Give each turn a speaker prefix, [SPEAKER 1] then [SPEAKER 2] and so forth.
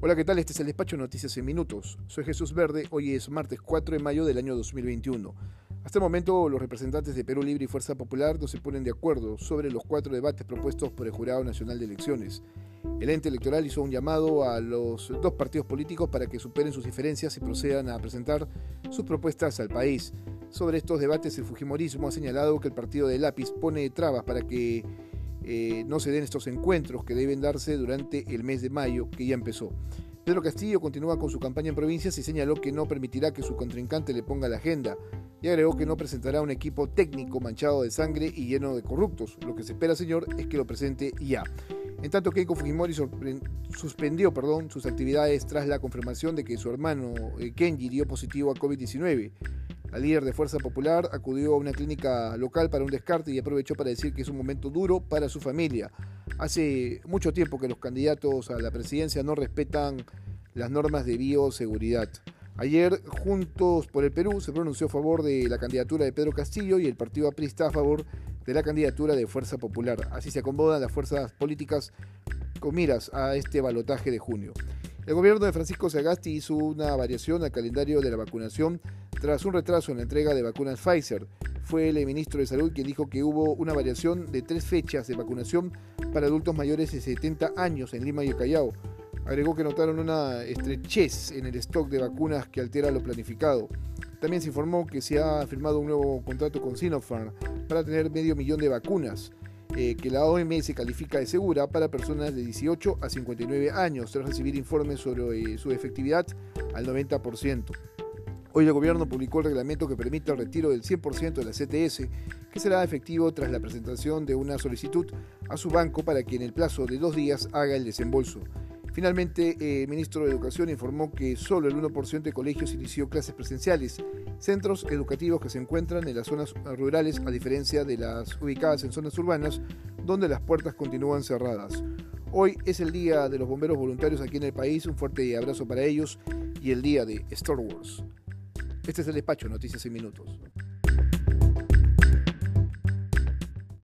[SPEAKER 1] Hola, ¿qué tal? Este es el despacho Noticias en Minutos. Soy Jesús Verde, hoy es martes 4 de mayo del año 2021. Hasta el momento, los representantes de Perú Libre y Fuerza Popular no se ponen de acuerdo sobre los cuatro debates propuestos por el Jurado Nacional de Elecciones. El ente electoral hizo un llamado a los dos partidos políticos para que superen sus diferencias y procedan a presentar sus propuestas al país. Sobre estos debates, el Fujimorismo ha señalado que el partido de Lápiz pone trabas para que eh, no se den estos encuentros que deben darse durante el mes de mayo que ya empezó. Pedro Castillo continúa con su campaña en provincias y señaló que no permitirá que su contrincante le ponga la agenda y agregó que no presentará un equipo técnico manchado de sangre y lleno de corruptos. Lo que se espera, señor, es que lo presente ya. En tanto, Keiko Fujimori suspendió perdón, sus actividades tras la confirmación de que su hermano eh, Kenji dio positivo a COVID-19. La líder de Fuerza Popular acudió a una clínica local para un descarte y aprovechó para decir que es un momento duro para su familia. Hace mucho tiempo que los candidatos a la presidencia no respetan las normas de bioseguridad. Ayer, Juntos por el Perú se pronunció a favor de la candidatura de Pedro Castillo y el partido aprista a favor de la candidatura de Fuerza Popular. Así se acomodan las fuerzas políticas con miras a este balotaje de junio. El gobierno de Francisco Sagasti hizo una variación al calendario de la vacunación tras un retraso en la entrega de vacunas Pfizer. Fue el ministro de Salud quien dijo que hubo una variación de tres fechas de vacunación para adultos mayores de 70 años en Lima y Callao. Agregó que notaron una estrechez en el stock de vacunas que altera lo planificado. También se informó que se ha firmado un nuevo contrato con Sinopharm para tener medio millón de vacunas. Eh, que la OMS califica de segura para personas de 18 a 59 años, tras recibir informes sobre eh, su efectividad al 90%. Hoy el gobierno publicó el reglamento que permite el retiro del 100% de la CTS, que será efectivo tras la presentación de una solicitud a su banco para que en el plazo de dos días haga el desembolso. Finalmente, el ministro de Educación informó que solo el 1% de colegios inició clases presenciales, centros educativos que se encuentran en las zonas rurales a diferencia de las ubicadas en zonas urbanas donde las puertas continúan cerradas. Hoy es el día de los bomberos voluntarios aquí en el país, un fuerte abrazo para ellos y el día de Star Wars. Este es el despacho, Noticias en Minutos.